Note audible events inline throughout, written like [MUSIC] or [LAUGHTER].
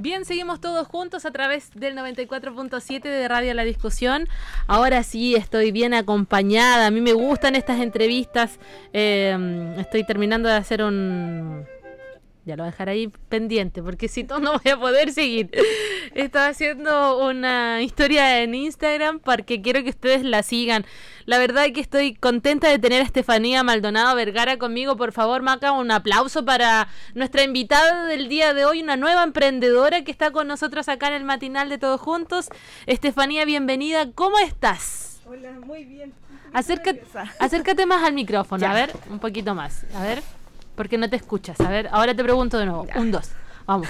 Bien, seguimos todos juntos a través del 94.7 de Radio La Discusión. Ahora sí, estoy bien acompañada. A mí me gustan estas entrevistas. Eh, estoy terminando de hacer un... Ya lo voy a dejar ahí pendiente, porque si no, [LAUGHS] no voy a poder seguir. Estaba haciendo una historia en Instagram porque quiero que ustedes la sigan. La verdad es que estoy contenta de tener a Estefanía Maldonado Vergara conmigo. Por favor, Maca, un aplauso para nuestra invitada del día de hoy, una nueva emprendedora que está con nosotros acá en el matinal de Todos Juntos. Estefanía, bienvenida. ¿Cómo estás? Hola, muy bien. Acércate, acércate más al micrófono, a ver, un poquito más. A ver, porque no te escuchas. A ver, ahora te pregunto de nuevo. Un, dos. Vamos,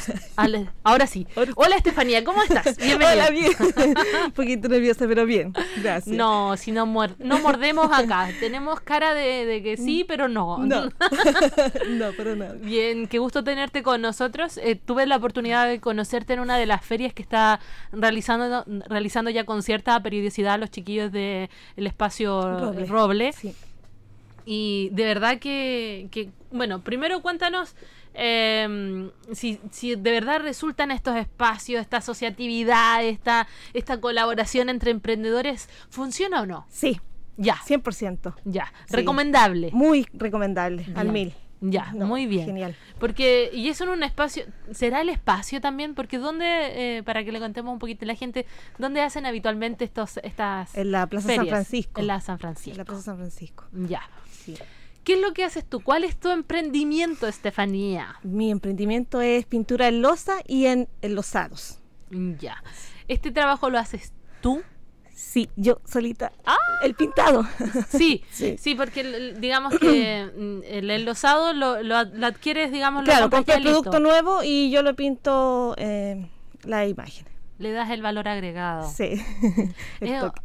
ahora sí. [LAUGHS] Hola Estefanía, ¿cómo estás? [LAUGHS] Bienvenida. Hola, bien. [LAUGHS] Un poquito nerviosa, pero bien. Gracias. No, si no, no mordemos acá. Tenemos cara de, que sí, pero no. No, no, pero no. Bien, qué gusto tenerte con nosotros. Eh, tuve la oportunidad de conocerte en una de las ferias que está realizando, realizando ya con cierta periodicidad los chiquillos del espacio Roble. Sí. Y de verdad que, que, bueno, primero cuéntanos eh, si, si, de verdad resultan estos espacios, esta asociatividad, esta, esta colaboración entre emprendedores, ¿funciona o no? Sí. Ya. 100%. Ya. Recomendable. Muy recomendable, al mil. Ya, muy bien. Genial. Porque, y eso en un espacio, ¿será el espacio también? Porque ¿dónde, eh, para que le contemos un poquito a la gente, ¿dónde hacen habitualmente estos, estas En la Plaza San Francisco. En la San Francisco. En la Plaza San Francisco. Ya. Sí. ¿Qué es lo que haces tú? ¿Cuál es tu emprendimiento, Estefanía? Mi emprendimiento es pintura en losa y en, losados. Ya. ¿Este trabajo lo haces tú? Sí, yo solita. ¡Ah! El pintado. Sí, [LAUGHS] sí, porque digamos que mm, el enlosado lo, lo, adquieres, digamos, claro, compras el producto nuevo y yo lo pinto eh, la imagen. Le das el valor agregado. Sí.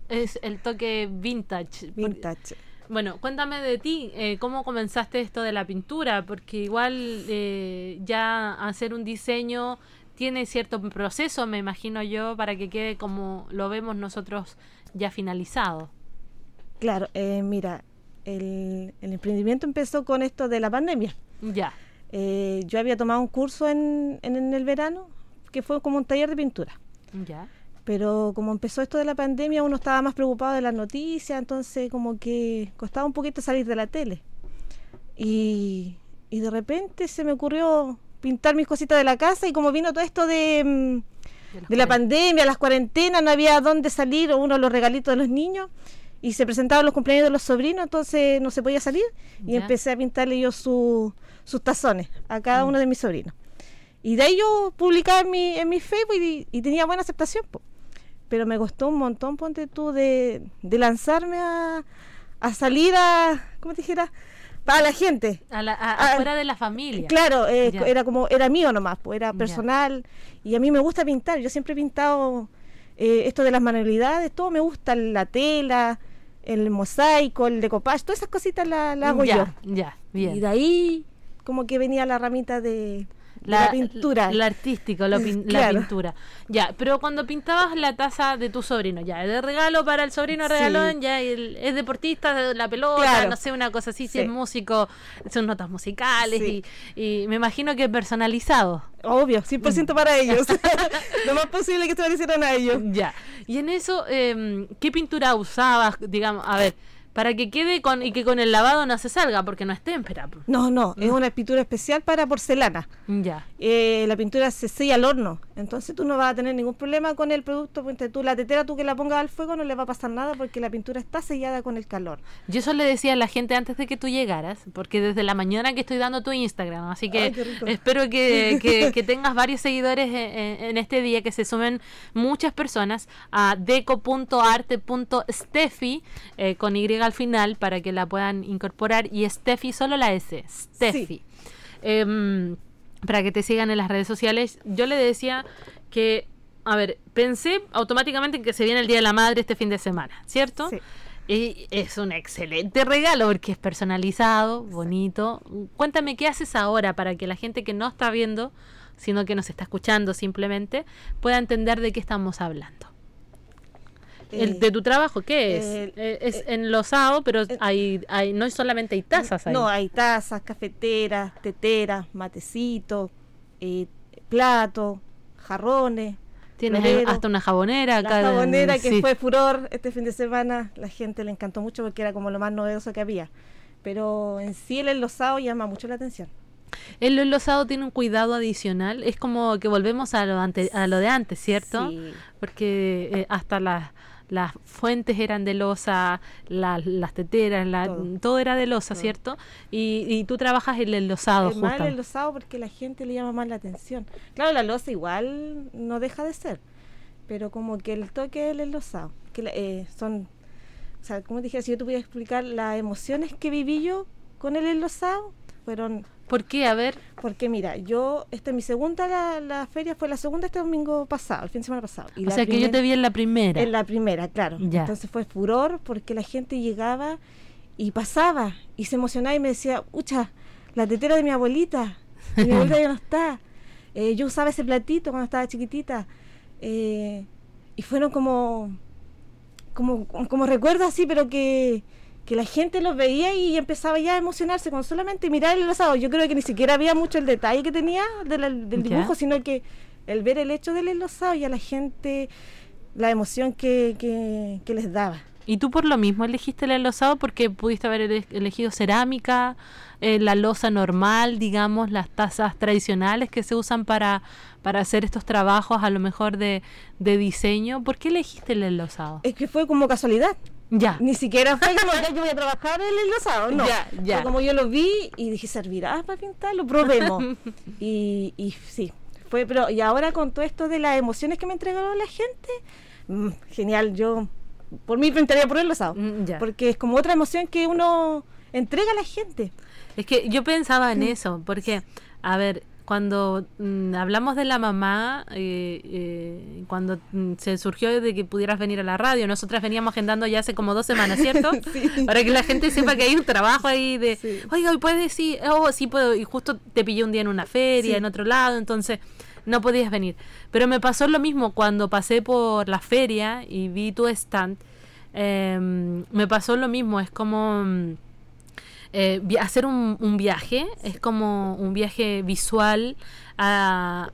es, [LAUGHS] el toque vintage. Vintage. Bueno, cuéntame de ti, eh, ¿cómo comenzaste esto de la pintura? Porque igual eh, ya hacer un diseño tiene cierto proceso, me imagino yo, para que quede como lo vemos nosotros ya finalizado. Claro, eh, mira, el, emprendimiento empezó con esto de la pandemia. Ya. yo había tomado un curso en, en el verano que fue como un taller de pintura. Ya pero como empezó esto de la pandemia uno estaba más preocupado de las noticias, entonces como que costaba un poquito salir de la tele. Y, y de repente se me ocurrió pintar mis cositas de la casa y como vino todo esto de, mm, de, la pandemia, las cuarentenas, no había dónde salir, o uno de los regalitos de los niños, y se presentaban los cumpleaños de los sobrinos, entonces no se podía salir, y empecé a pintarle yo sus tazones a cada mm. uno de mis sobrinos. Y de ahí yo publicaba en mi, en mi Facebook y, tenía buena aceptación pero me costó un montón, ponte tú, de, de lanzarme a, a, salir a, ¿cómo te dijera? Para la gente. A la, afuera de la familia. Claro, eh, era como, era mío nomás, pues era personal. Y a mí me gusta pintar, yo siempre he pintado eh, esto de las manualidades, todo me gusta, la tela, el mosaico, el decopage, todas esas cositas las la hago yo. Ya, bien. Y de ahí como que venía la ramita de, la, pintura. La artística, la pintura. Ya, pero cuando pintabas la taza de tu sobrino, ya, de regalo para el sobrino regalón, ya, es deportista, de la pelota, no sé, una cosa así, si es músico, son notas musicales y, y, me imagino que personalizado. Obvio, 100% para ellos. [LAUGHS] [LAUGHS] Lo más posible que se parecieran a ellos. Ya. Y en eso, eh, ¿qué pintura usabas? Digamos, a ver para que quede con y que con el lavado no se salga porque no es témpera. No, no, es una pintura especial para porcelana. Ya. Eh, la pintura se sella al horno, entonces tú no vas a tener ningún problema con el producto, porque tú la tetera tú que la pongas al fuego no le va a pasar nada porque la pintura está sellada con el calor. Yo eso le decía a la gente antes de que tú llegaras, porque desde la mañana que estoy dando tu Instagram, así que espero [LAUGHS] que, que, tengas varios seguidores en, este día, que se sumen muchas personas a deco.arte.steffi eh, con Y al final para que la puedan incorporar. Y Steffi, solo la S, Steffi. Em, para que te sigan en las redes sociales. Yo le decía que, a ver, pensé automáticamente que se viene el Día de la Madre este fin de semana, ¿cierto? Y es un excelente regalo porque es personalizado, bonito. Cuéntame qué haces ahora para que la gente que no está viendo, sino que nos está escuchando simplemente, pueda entender de qué estamos hablando. El, ¿De tu trabajo qué es? Eh, es eh, enlosado, pero hay, hay, no solamente hay tazas ahí. No, hay tazas, cafeteras, teteras, matecitos, eh, plato, jarrones. Tienes florero. hasta una jabonera La acá. de- jabonera que sí. fue furor este fin de semana, la gente le encantó mucho porque era como lo más novedoso que había. Pero en sí el enlosado llama mucho la atención. El enlosado tiene un cuidado adicional. Es como que volvemos a lo, ante- a lo de antes, ¿cierto? Sí. Porque eh, hasta las las fuentes eran de losa, la- las teteras, la- Todo. todo. era de losa, Todo. ¿cierto? Y, y tú trabajas el enlosado, Es el justo. enlosado porque la gente le llama más la atención. Claro, la losa igual no deja de ser, pero como que el toque del enlosado, que eh, son, o sea, como te dije, si yo te voy a explicar las emociones que viví yo con el enlosado, fueron, ¿Por qué? A ver. porque mira, yo, esta es mi segunda, la, la feria fue la segunda este domingo pasado, el fin de semana pasado. Y o sea, que yo te vi en la primera. En la primera, claro. Ya. Entonces fue furor porque la gente llegaba y pasaba y se emocionaba y me decía, ucha, la tetera de mi abuelita, mi [LAUGHS] abuelita ya no está. Eh, yo usaba ese platito cuando estaba chiquitita. Eh, y fueron como, como, como recuerdos así, pero que, que la gente los veía y empezaba ya a emocionarse con solamente mirar el enlosado. Yo creo que ni siquiera había mucho el detalle que tenía de la- del Ya. dibujo, sino que el ver el hecho del enlosado y a la gente la emoción que, que, que les daba. ¿Y tú por lo mismo elegiste el enlosado porque pudiste haber ele- elegido cerámica, eh, la losa normal, digamos, las tazas tradicionales que se usan para, para hacer estos trabajos a lo mejor de, de diseño? ¿Por qué elegiste el enlosado? Es que fue como casualidad. Ya. Ni siquiera fue como [LAUGHS] que yo voy a trabajar en el enlosado, no. Ya, ya. Fue como yo lo vi y dije, ¿servirá para pintarlo? Probemos. [LAUGHS] y, y sí, fue, pero y ahora con todo esto de las emociones que me entregaron la gente, mm, genial, yo por mí pintaría por el enlosado. Mm, ya. Porque es como otra emoción que uno entrega a la gente. Es que yo pensaba en eso, porque, a ver, cuando mm, hablamos de la mamá, eh, eh, cuando mm, se surgió de que pudieras venir a la radio, nosotras veníamos agendando ya hace como dos semanas, ¿cierto? [LAUGHS] Sí. Para que la gente sepa que hay un trabajo ahí de, Sí. oiga, hoy puedes decir, oh, sí puedo, y justo te pillé un día en una feria, Sí. en otro lado, entonces no podías venir. Pero me pasó lo mismo cuando pasé por la feria y vi tu stand, em, me pasó lo mismo, es como... eh, hacer un, un viaje es como un viaje visual a,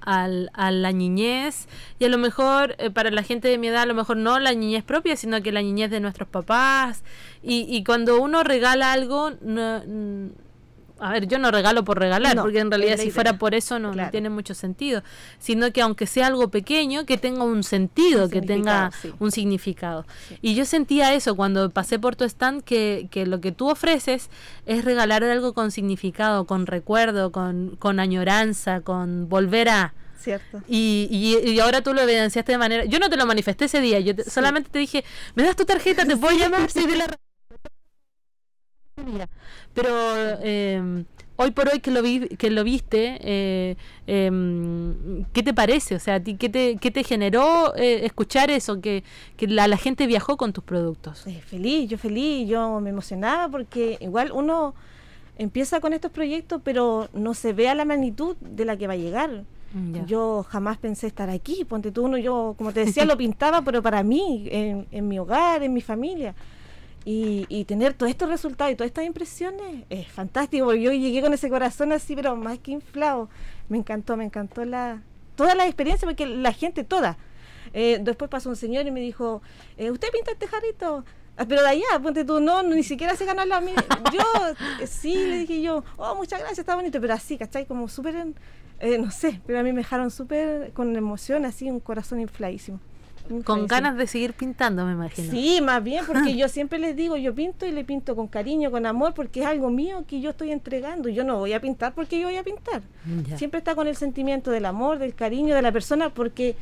la niñez y a lo mejor eh, para la gente de mi edad a lo mejor no la niñez propia sino que la niñez de nuestros papás y, y cuando uno regala algo no- a ver, yo no regalo por regalar, No, porque en realidad si idea. fuera por eso no, tiene mucho sentido, sino que aunque sea algo pequeño, que tenga un sentido, Un que tenga sí. un significado. Sí. Y yo sentía eso cuando pasé por tu stand, que, que lo que tú ofreces es regalar algo con significado, con recuerdo, con, con añoranza, con volver a... ¿Cierto? Y, y, y ahora tú lo evidenciaste de manera... Yo no te lo manifesté ese día, yo te- Sí. solamente te dije, me das tu tarjeta, te puedo llamar, soy de la... Pero eh, hoy por hoy que lo vi, que lo viste, eh, em, ¿qué te parece? O sea, ¿a ti qué te, qué te generó eh, escuchar eso? Que, que la, la gente viajó con tus productos. Eh, feliz, yo feliz, yo me emocionaba porque igual uno empieza con estos proyectos, pero no se ve a la magnitud de la que va a llegar. Ya. Yo jamás pensé estar aquí, ponte tú uno, yo como te decía lo [LAUGHS] pintaba, pero para mí, en, en mi hogar, en mi familia. Y, y tener todos estos resultados y todas estas impresiones es fantástico, yo llegué con ese corazón así, pero más que inflado. Me encantó, me encantó la toda la experiencia, porque la gente toda. Eh, después pasó un señor y me dijo, eh, ¿usted pinta este jarrito? "Ah, Pero de allá, ponte tú, no, ni siquiera se ganó la... mi-". [LAUGHS] Yo, eh, sí, le dije yo, oh, muchas gracias, está bonito, pero así, ¿cachai? Como súper, no sé, pero a mí me dejaron súper con emoción, así, un corazón infladísimo. Con ganas de seguir pintando, me imagino. Sí, más bien, porque yo siempre les digo, yo pinto y le pinto con cariño, con amor, porque es algo mío que yo estoy entregando. Yo no voy a pintar porque yo voy a pintar. Ya. Siempre está con el sentimiento del amor, del cariño de la persona, porque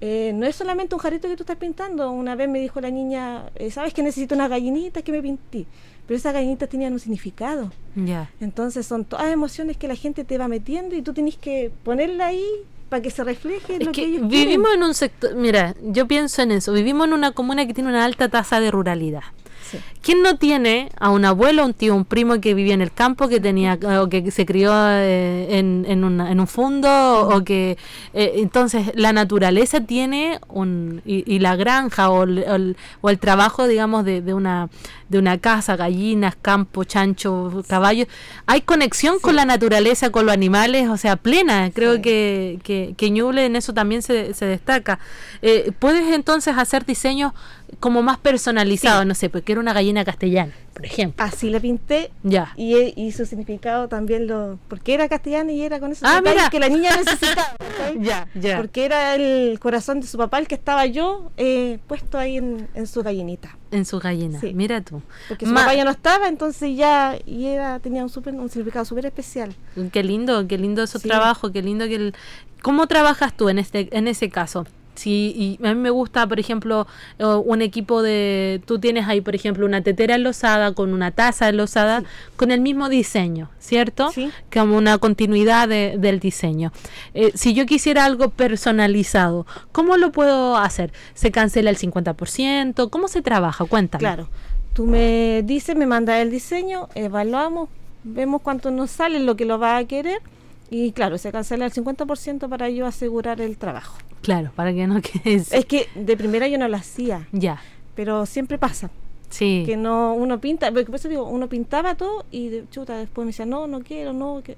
eh, no es solamente un jarrito que tú estás pintando. Una vez me dijo la niña, eh, ¿sabes que necesito unas gallinitas que me pinté? Pero esas gallinitas tenían un significado. Ya. Entonces son todas emociones que la gente te va metiendo y tú tienes que ponerla ahí para que se refleje Es lo que, que ellos vivimos quieren. en un sector, mira, yo pienso en eso, vivimos en una comuna que tiene una alta tasa de ruralidad. Sí. ¿Quién no tiene a un abuelo, un tío, un primo que vivía en el campo, que tenía o que se crió eh, en, en, una- en un fondo o que eh, entonces la naturaleza tiene un y, y la granja o el, o el- o el trabajo, digamos, de, de una de una casa, gallinas, campo, chancho, caballos, hay conexión con la naturaleza, con los animales, o sea, plena. Creo Sí. que, que, que Ñuble en eso también se, se destaca. Eh, Puedes entonces hacer diseños como más personalizados, no sé, porque era una gallina castellana, por ejemplo. Así le pinté Ya. y, y su significado también lo. Porque era castellana y era con esos Ah, mira. que la niña necesitaba. [LAUGHS] Ya, ya. Porque era el corazón de su papá el que estaba yo eh, puesto ahí en, en su gallinita. En su gallina, Sí. mira tú. Porque su Ma- papá ya no estaba, entonces ya y era tenía un, súper- un significado súper especial. Qué lindo, qué lindo su Sí. trabajo, qué lindo que el... ¿Cómo trabajas tú en este en ese caso? Sí, y a mí me gusta, por ejemplo, eh, un equipo de... Tú tienes ahí, por ejemplo, una tetera enlosada con una taza enlosada Sí. con el mismo diseño, ¿cierto? Sí. Como una continuidad de- del diseño. Eh, si yo quisiera algo personalizado, ¿cómo lo puedo hacer? ¿Se cancela el 50%? ¿Cómo se trabaja? Cuéntame. Claro. Tú me dices, me mandas el diseño, evaluamos, vemos cuánto nos sale, lo que lo va a querer. Y claro, se cancela el 50% para yo asegurar el trabajo. Claro, para que no [LAUGHS] quede... Es que de primera yo no lo hacía, Ya, pero siempre pasa. sí. Que no, uno pinta, porque por eso digo, uno pintaba todo y de, chuta, después me decía, no, no quiero, no. Que...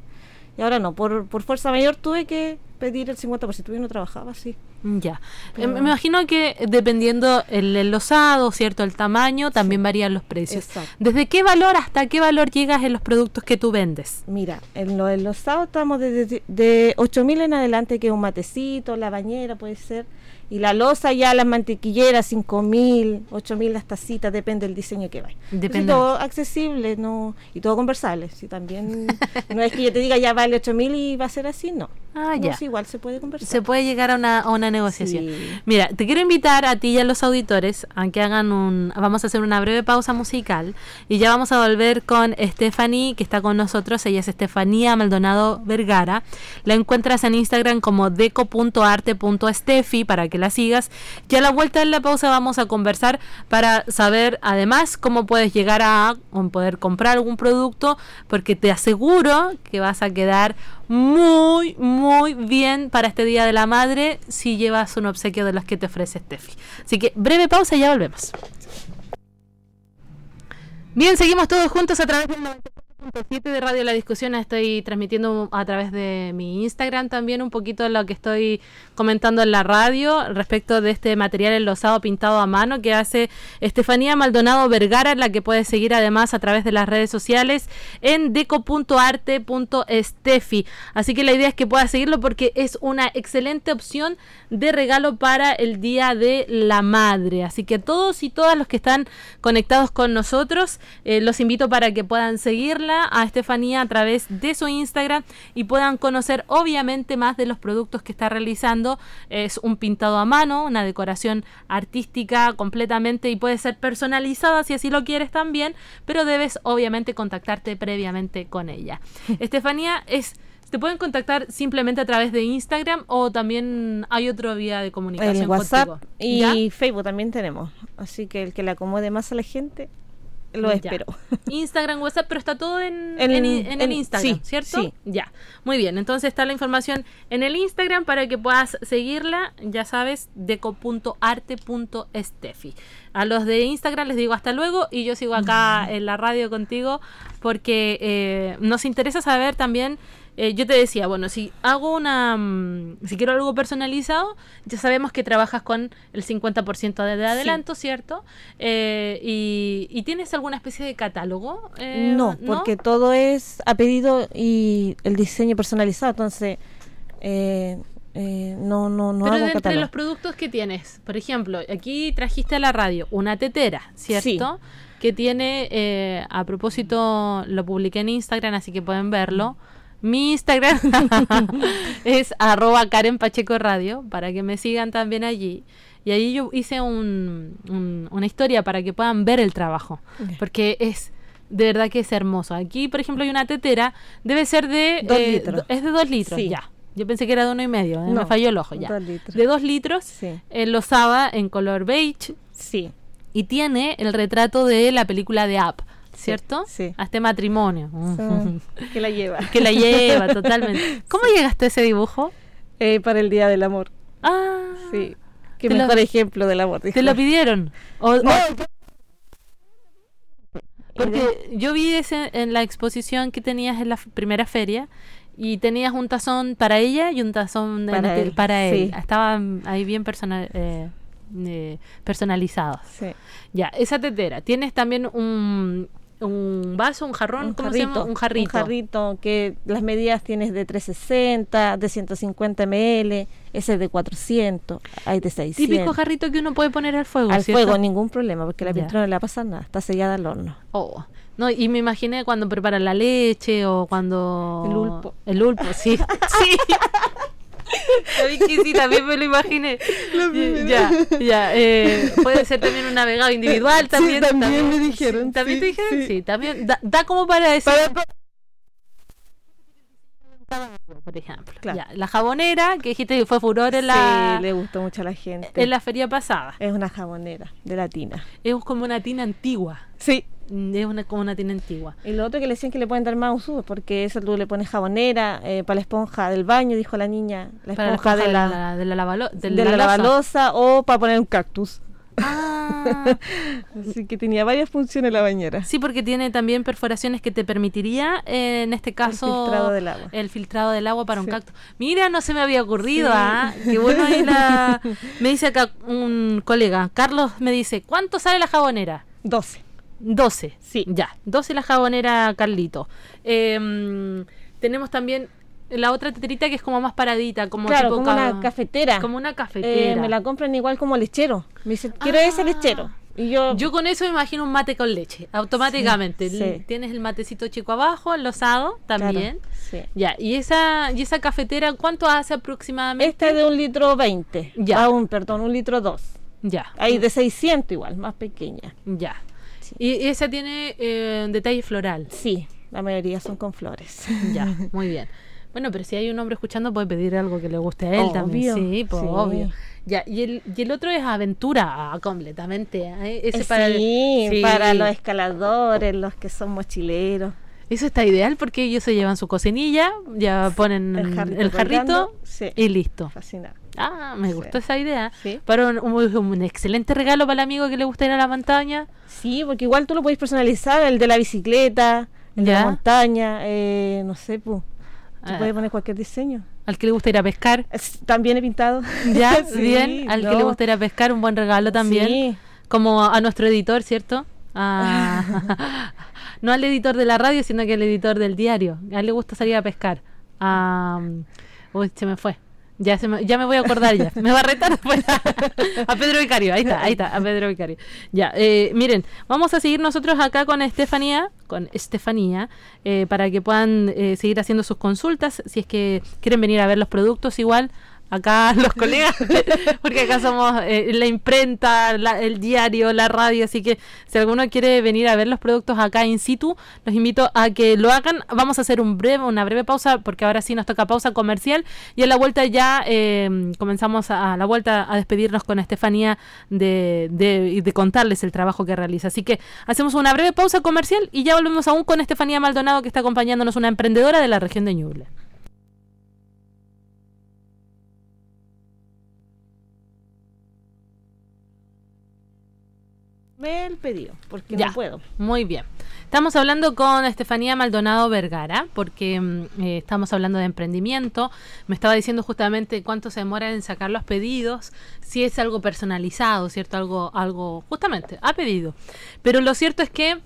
Y ahora no, por, por fuerza mayor tuve que pedir el 50%, yo no trabajaba así. Ya. Eh, Pero- Me imagino que dependiendo el enlosado, ¿cierto? El tamaño, también varían los precios. Exacto. ¿Desde qué valor hasta qué valor llegas en los productos que tú vendes? Mira, en lo enlosado estamos de, de, de 8.000 en adelante, que es un matecito, la bañera puede ser. Y la losa ya, las mantequilleras, 5.000, 8.000 las tacitas, depende del diseño que vaya. Depende. Depende. todo accesible no y todo conversable. Si también [LAUGHS] no es que yo te diga ya vale 8.000 y va a ser así, no. Ah, ya. sí, igual se puede conversar. Se puede llegar a una, a una negociación. Sí. Mira, te quiero invitar a ti y a los auditores a que hagan un... Vamos a hacer una breve pausa musical y ya vamos a volver con Stephanie, que está con nosotros. Ella es Estefanía Maldonado Vergara. La encuentras en Instagram como deco.arte.estefi para que la sigas. Y a la vuelta de la pausa vamos a conversar para saber además cómo puedes llegar a poder comprar algún producto, porque te aseguro que vas a quedar muy, muy bien para este Día de la Madre si llevas un obsequio de los que te ofrece Steffi. Así que breve pausa y ya volvemos. Bien, seguimos todos juntos a través del 94.7 de Radio La Discusión. Estoy transmitiendo a través de mi Instagram también un poquito lo que estoy comentando en la radio respecto de este material enlosado pintado a mano que hace Estefanía Maldonado Vergara, la que puedes seguir además a través de las redes sociales en deco.arte.estefi. Así que la idea es que puedas seguirlo porque es una excelente opción de regalo para el Día de la Madre. Así que todos y todas los que están conectados con nosotros, eh, los invito para que puedan seguirla a Estefanía a través de su Instagram y puedan conocer obviamente más de los productos que está realizando. Es un pintado a mano, una decoración artística completamente y puede ser personalizada si así lo quieres también, pero debes obviamente contactarte previamente con ella. [LAUGHS] Estefanía es... ¿Te pueden contactar simplemente a través de Instagram o también hay otra vía de comunicación El WhatsApp contigo? y. Facebook también tenemos. Así que el que le acomode más a la gente, lo Ya. espero. [LAUGHS] Instagram, WhatsApp, pero está todo en, En- en, en el Instagram, sí, ¿cierto? sí. Ya, muy bien. Entonces está la información en el Instagram para que puedas seguirla, ya sabes, deco.arte.estefi. A los de Instagram les digo hasta luego y yo sigo acá en la radio contigo porque eh, nos interesa saber también. Eh, yo te decía, bueno, si hago una. mm, si quiero algo personalizado, ya sabemos que trabajas con el 50% de, de adelanto, ¿cierto? Eh, y, y tienes alguna especie de catálogo? Eh, no, porque todo es a pedido y el diseño personalizado. Entonces, eh, eh, no, no, no Pero hago de entre catálogo. los productos que tienes, por ejemplo, aquí trajiste a la radio una tetera, ¿cierto? Que tiene, eh, a propósito, lo publiqué en Instagram, así que pueden verlo. Mi Instagram [LAUGHS] es arroba Karen Pacheco Radio, para que me sigan también allí. Y ahí yo hice un- un- una historia para que puedan ver el trabajo, porque es... De verdad que es hermoso. Aquí, por ejemplo, hay una tetera, debe ser de... Dos eh, litros. Es de dos litros, Sí. ya. Yo pensé que era de uno y medio, eh, me falló el ojo ya. dos litros. De dos litros, Sí. enlosada en color beige, Sí. y tiene el retrato de la película de Up, ¿cierto? sí. A este matrimonio. Sí, [LAUGHS] que la lleva. que la lleva totalmente. [LAUGHS] ¿Cómo llegaste a ese dibujo? Eh, para el Día del Amor. Ah, Sí. Qué Te lo- mejor ejemplo del amor. ¿te lo pidieron? O- No, o- porque yo vi ese en la exposición que tenías en la primera feria y tenías un tazón para ella y un tazón Para él, para él. Estaban ahí bien persona- eh, eh, personalizados. sí. Ya, esa tetera. Tienes también un, un vaso, un jarrón, Un ¿cómo se llama? Un jarrito. Un jarrito que las medidas tienes de 360, de 150 ml, ese es de 400, hay de 600. Típico jarrito que uno puede poner al fuego. Al ¿cierto? fuego, ningún problema, porque la pintura no le va a pasar nada, está sellada al horno. Oh, no, y me imaginé cuando preparan la leche o cuando... El ulpo. El ulpo, sí. [LAUGHS] sí. ¿Sabes que sí? También me lo imaginé. ya, ya. eh, puede ser también un navegado individual también. también me dijeron, sí, ¿También sí, te dijeron? Sí, sí. también. Da, da como para decir... por ejemplo. Claro. Ya, la jabonera, que dijiste que fue furor en la, Sí, le gustó mucho a la gente. en la feria pasada. Es una jabonera de la tina. Es como una tina antigua. Sí. Mm, Es una, como una tina antigua. Y lo otro que le decían que le pueden dar más uso, porque eso tú le pones jabonera eh, para la esponja del baño, dijo la niña. La esponja de la, de la, lavalo- de de la la loza. lavalosa o para poner un cactus. Ah, [LAUGHS] Así que tenía varias funciones la bañera. sí, porque tiene también perforaciones que te permitiría, eh, en este caso, filtrado del agua. el filtrado del agua para un cactus. Mira, no se me había ocurrido, Sí. ¿ah? Qué bueno ahí la... [LAUGHS] Me dice acá un colega, Carlos me dice, ¿cuánto sale la jabonera? 12. 12. Sí. Ya, 12 la jabonera Carlito. Eh, tenemos también la otra teterita que es como más paradita, como claro, tipo como ca- una cafetera. Como una Eh, cafetera. me la compran igual como lechero. Me dicen, quiero Ah. ese lechero. Y yo, Yo con eso me imagino un mate con leche, automáticamente. Sí. Tienes el matecito chico abajo, enlosado claro, también. sí. Ya, y esa, y esa cafetera, ¿cuánto hace aproximadamente? Esta es de un litro 20. Ya. Un, perdón, un litro 2. Ya, Hay de 600 igual, más pequeña. ya. Sí. Y esa tiene eh, detalle floral. Sí, la mayoría son con flores. [LAUGHS] Ya, muy bien. Bueno, pero si hay un hombre escuchando, puede pedir algo que le guste a él Obvio, también. Sí, pues sí. obvio. Ya, y el, y el otro es aventura, ah, completamente. ¿eh? Ese para el- sí, sí. para los escaladores, los que son mochileros. Eso está ideal porque ellos se llevan su cocinilla, ya ponen El jarrito el jarrito colgando, sí. y listo. Fascinante. Ah, me Sí. gustó esa idea. Sí. Para un, un- un excelente regalo para el amigo que le gusta ir a la montaña. Sí, porque igual tú lo podéis personalizar, el de la bicicleta, el de la montaña, eh, no sé, pues. Tú Ah. puedes poner cualquier diseño. Al que le gusta ir a pescar. Es- También he pintado. [LAUGHS] Ya, [LAUGHS] Sí, bien. Al que le gusta ir a pescar, un buen regalo también. Sí. Como a nuestro editor, ¿cierto? A- [LAUGHS] no al editor de la radio, sino que al editor del diario. A él le gusta salir a pescar. A- uy, se me fue. Ya, se me, ya me voy a acordar ya. Me va a retar después. a Pedro Vicario, ahí está, ahí está, a Pedro Vicario. Ya, eh, miren, vamos a seguir nosotros acá con Estefanía, con Estefanía, eh, para que puedan eh, seguir haciendo sus consultas. Si es que quieren venir a ver los productos, igual acá [LAUGHS] los colegas, [LAUGHS] porque acá somos eh, la imprenta, la- el diario, la radio, así que si alguno quiere venir a ver los productos acá in situ, los invito a que lo hagan. Vamos a hacer un breve, una breve pausa, porque ahora sí nos toca pausa comercial y a la vuelta ya eh, comenzamos a, a la vuelta a despedirnos con Estefanía de, de, y de contarles el trabajo que realiza. Así que hacemos una breve pausa comercial y ya volvemos aún con Estefanía Maldonado, que está acompañándonos, una emprendedora de la región de Ñuble. Me el pedido, porque Ya. no puedo. Muy bien. Estamos hablando con Estefanía Maldonado Vergara, porque mm, eh, estamos hablando de emprendimiento. Me estaba diciendo justamente cuánto se demora en sacar los pedidos, si es algo personalizado, ¿cierto? Algo, algo, justamente, a pedido. Pero lo cierto es que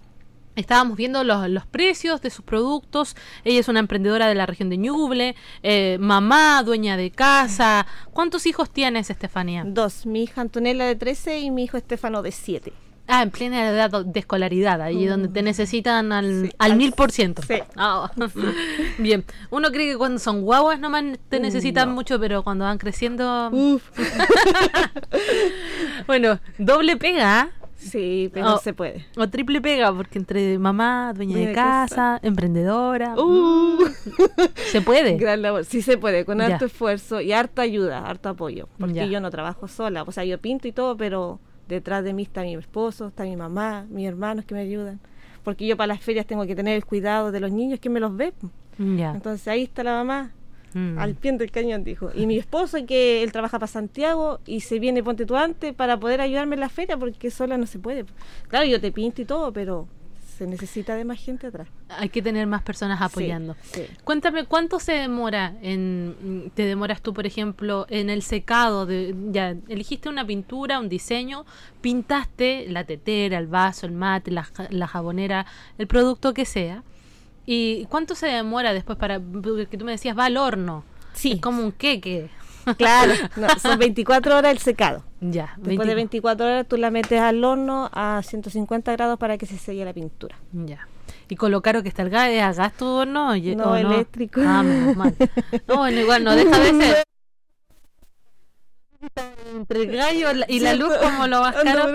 Estábamos viendo los, los precios de sus productos. Ella es una emprendedora de la región de Ñuble, eh, mamá, dueña de casa. ¿Cuántos hijos tienes, Estefanía? Dos, mi hija Antonella de 13 y mi hijo Estefano de 7. Ah, en plena edad de escolaridad, ahí Mm. donde te necesitan al, Sí, al mil por ciento. sí. Ah, [LAUGHS] Bien, uno cree que cuando son guaguas nomás te Mm, necesitan no. mucho, pero cuando van creciendo... Uf. [LAUGHS] Bueno, doble pega, ¿ah? Sí, pero Oh. se puede. o triple pega, porque entre mamá, dueña de casa, casa. emprendedora, Uh. se puede. [LAUGHS] Gran labor. Sí se puede, con Ya. harto esfuerzo y harta ayuda, harto apoyo. Porque Ya. yo no trabajo sola. O sea, yo pinto y todo, pero Detrás de mí está mi esposo, está mi mamá, mis hermanos que me ayudan. Porque yo para las ferias tengo que tener el cuidado de los niños que me los ve. Entonces ahí está la mamá, Mm. al pie del cañón, dijo. Y mi esposo, que él trabaja para Santiago y se viene Ponte antes para poder ayudarme en la feria, porque sola no se puede. Claro, yo te pinto y todo, pero se necesita de más gente atrás. Hay que tener más personas apoyando. Sí, sí. Cuéntame, ¿cuánto se demora en, te demoras tú, por ejemplo, en el secado? De, ya, eligiste una pintura, un diseño, pintaste la tetera, el vaso, el mate, la, la jabonera, el producto que sea. ¿Y cuánto se demora después para, porque tú me decías, va al horno? Sí. Es como un queque. Claro, [LAUGHS] no, son 24 horas el secado. Ya, Después de 20 24 horas tú la metes al horno a 150 grados para que se selle la pintura. Ya. ¿Y con lo caro que está el gas, ¿es a gas tu horno? o No, o eléctrico. Ah, menos mal. [LAUGHS] No, bueno, igual no deja de ser. Entre el gallo y la luz como lo más caro.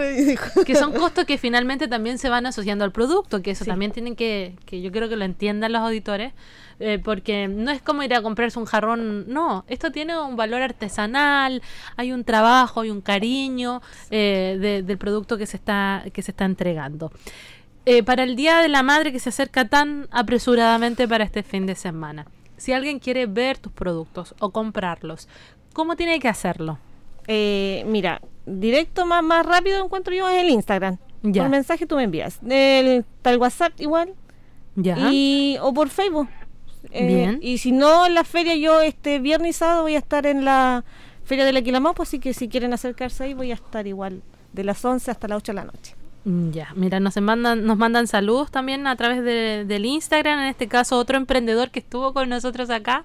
que son costos que finalmente también se van asociando al producto, que eso Sí. también tienen que, que yo creo que lo entiendan los auditores, eh, porque no es como ir a comprarse un jarrón, no, esto tiene un valor artesanal, hay un trabajo, hay un cariño eh, de- del producto que se está, que se está entregando. Eh, para el Día de la Madre que se acerca tan apresuradamente para este fin de semana, si alguien quiere ver tus productos o comprarlos, ¿cómo tiene que hacerlo? Eh, mira, directo más, más rápido encuentro yo es el Instagram. Ya. Por mensaje tú me envías. El, tal WhatsApp igual. Ya. Y, o por Facebook. Eh, Bien. Y si no, en la feria yo este viernes y sábado voy a estar en la feria de la así que si quieren acercarse ahí voy a estar igual de las 11 hasta las 8 de la noche. Mm, Ya, mira, nos mandan, nos mandan saludos también a través de- del Instagram, en este caso otro emprendedor que estuvo con nosotros acá,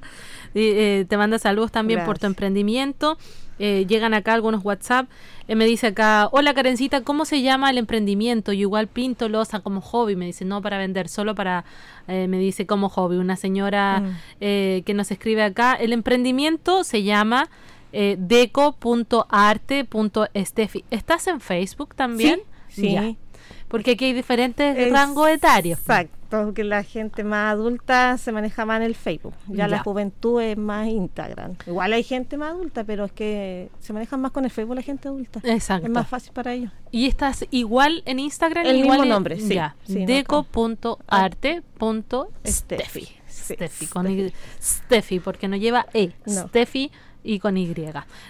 eh, te manda saludos también por tu emprendimiento, Eh, llegan acá algunos WhatsApp, eh, me dice acá, hola Karencita, ¿cómo se llama el emprendimiento? Yo igual pinto losa como hobby, me dice, no para vender, solo para, eh, me dice como hobby, una señora Mm. eh, que nos escribe acá, el emprendimiento se llama... deco.arte.estefi. ¿Estás en Facebook también? Sí, Ya. sí. Porque aquí hay diferentes Es- rangos etarios. Exacto, que la gente más adulta se maneja más en el Facebook. Ya, la juventud es más Instagram. Igual hay gente más adulta, pero es que se manejan más con el Facebook la gente adulta. Exacto. Es más fácil para ellos. ¿Y estás igual en Instagram? El igual mismo en- nombre, sí. Ya. Sí, no Deco.arte.stefi. Sí, Steffi, con Y. Steffi, porque no lleva E. No. Steffi y con Y.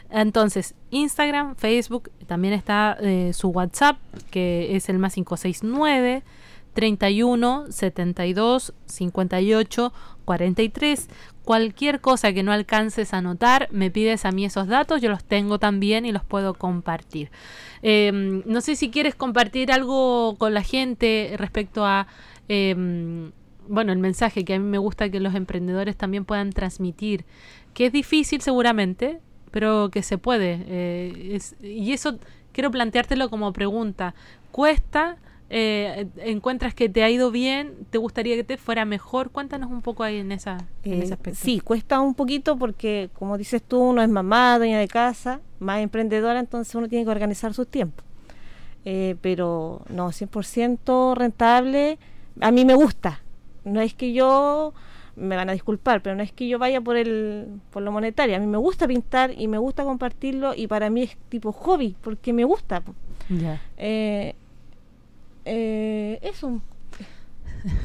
Entonces, Instagram, Facebook, también está eh, su WhatsApp, que es el más 569 31 72 58 43. Cualquier cosa que no alcances a anotar, me pides a mí esos datos, yo los tengo también y los puedo compartir. Eh, no sé si quieres compartir algo con la gente respecto a, eh, bueno, el mensaje que a mí me gusta que los emprendedores también puedan transmitir, que es difícil seguramente, pero que se puede. eh, es- y eso quiero planteártelo como pregunta. ¿Cuesta? Eh, ¿Encuentras que te ha ido bien? ¿Te gustaría que te fuera mejor? Cuéntanos un poco ahí en, esa, en Eh, ese aspecto. sí, cuesta un poquito porque, como dices tú, uno es mamá, dueña de casa, más emprendedora, entonces uno tiene que organizar sus tiempos. Eh, pero no, 100% rentable, a mí me gusta. No es que yo, me van a disculpar, pero no es que yo vaya por, el, por lo monetario. A mí me gusta pintar y me gusta compartirlo y para mí es tipo hobby, porque me gusta. Ya. Eh, eh, eso. [LAUGHS]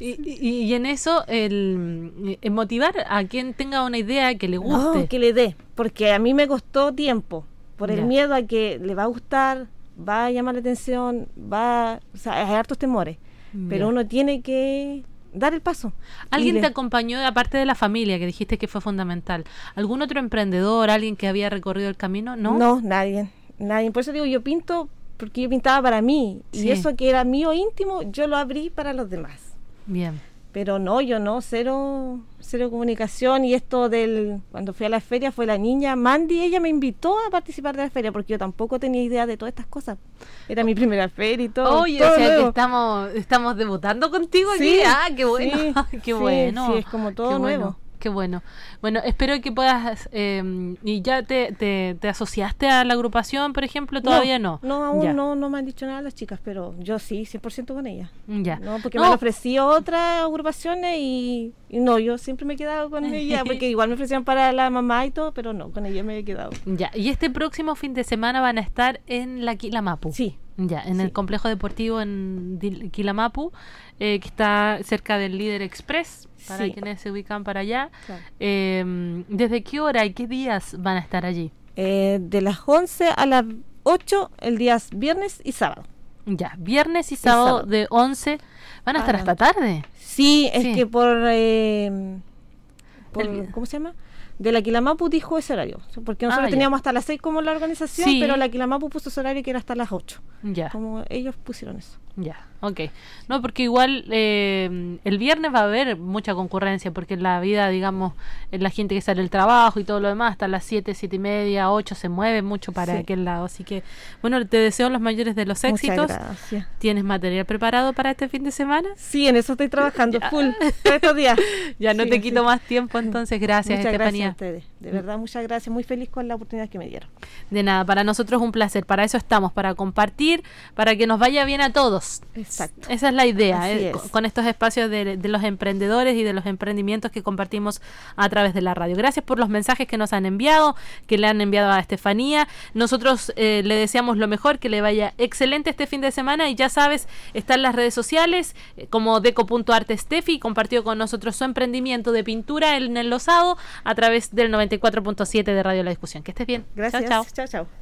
y, y- y en eso, el, el motivar a quien tenga una idea que le guste. No, que le dé, porque a mí me costó tiempo, por el miedo a que le va a gustar, va a llamar la atención, va, o sea, hay hartos temores, pero Ya. uno tiene que dar el paso. ¿Alguien te acompañó, aparte de la familia, que dijiste que fue fundamental? ¿Algún otro emprendedor, alguien que había recorrido el camino? No. No, nadie, nadie. Por eso digo, yo pinto porque yo pintaba para mí Sí. y eso que era mío íntimo, yo lo abrí para los demás. Bien. Pero no, yo no, cero, cero comunicación y esto del, cuando fui a la feria fue la niña Mandy, ella me invitó a participar de la feria porque yo tampoco tenía idea de todas estas cosas. Era mi primera feria y todo. Oye, todo o sea que estamos, estamos debutando contigo Sí, aquí. Ah, qué bueno. sí, [LAUGHS] qué bueno. sí, es como todo bueno, nuevo. Qué bueno. Bueno, espero que puedas... Eh, ¿Y ya te, te, te, asociaste a la agrupación, por ejemplo? ¿Todavía no? No, aún no, no me han dicho nada las chicas, pero yo sí, 100% con ellas. Ya. No, porque me han ofrecido otras agrupaciones y, y, no, yo siempre me he quedado con [LAUGHS] ella, porque igual me ofrecían para la mamá y todo, pero no, con ella me he quedado. Ya, y este próximo fin de semana van a estar en la Quilamapu. Sí. Ya, en el complejo deportivo en Quilamapu, eh, que está cerca del Líder Express, para quienes se ubican para allá. Eh, ¿Desde qué hora y qué días van a estar allí? Eh, de las 11 a las 8, el día viernes y sábado. Ya, viernes y sábado, de 11. ¿Van a estar hasta tarde? Sí, es que por... Eh, por ¿Cómo se llama? De la Quilamapu dijo ese horario, porque nosotros ah, teníamos hasta las 6 como la organización, pero la Quilamapu puso ese horario que era hasta las 8. Ya. Como ellos pusieron eso. Ya, ok. No, porque igual eh, el viernes va a haber mucha concurrencia, porque en la vida, digamos, la gente que sale del trabajo y todo lo demás, hasta las 7, 7 y media, 8 se mueve mucho para aquel lado. Así que, bueno, te deseo los mayores de los éxitos. Gracias. ¿Tienes material preparado para este fin de semana? Sí, en eso estoy trabajando full estos días. [LAUGHS] ya no te quito más tiempo, entonces gracias, muchas Gracias a ustedes. De verdad, muchas gracias. Muy feliz con la oportunidad que me dieron. De nada, para nosotros es un placer. Para eso estamos, para compartir, para que nos vaya bien a todos. Exacto. Esa es la idea, eh, con estos espacios de, los emprendedores y de los emprendimientos que compartimos a través de la radio. Gracias por los mensajes que nos han enviado, que le han enviado a Estefanía. Nosotros eh, le deseamos lo mejor, que le vaya excelente este fin de semana y ya sabes, está en las redes sociales eh, como deco.artestefi, compartió con nosotros su emprendimiento de pintura en el Losado a través del 94.7 de Radio La Discusión. Que estés bien. Gracias. Chao, chao. chao, chao.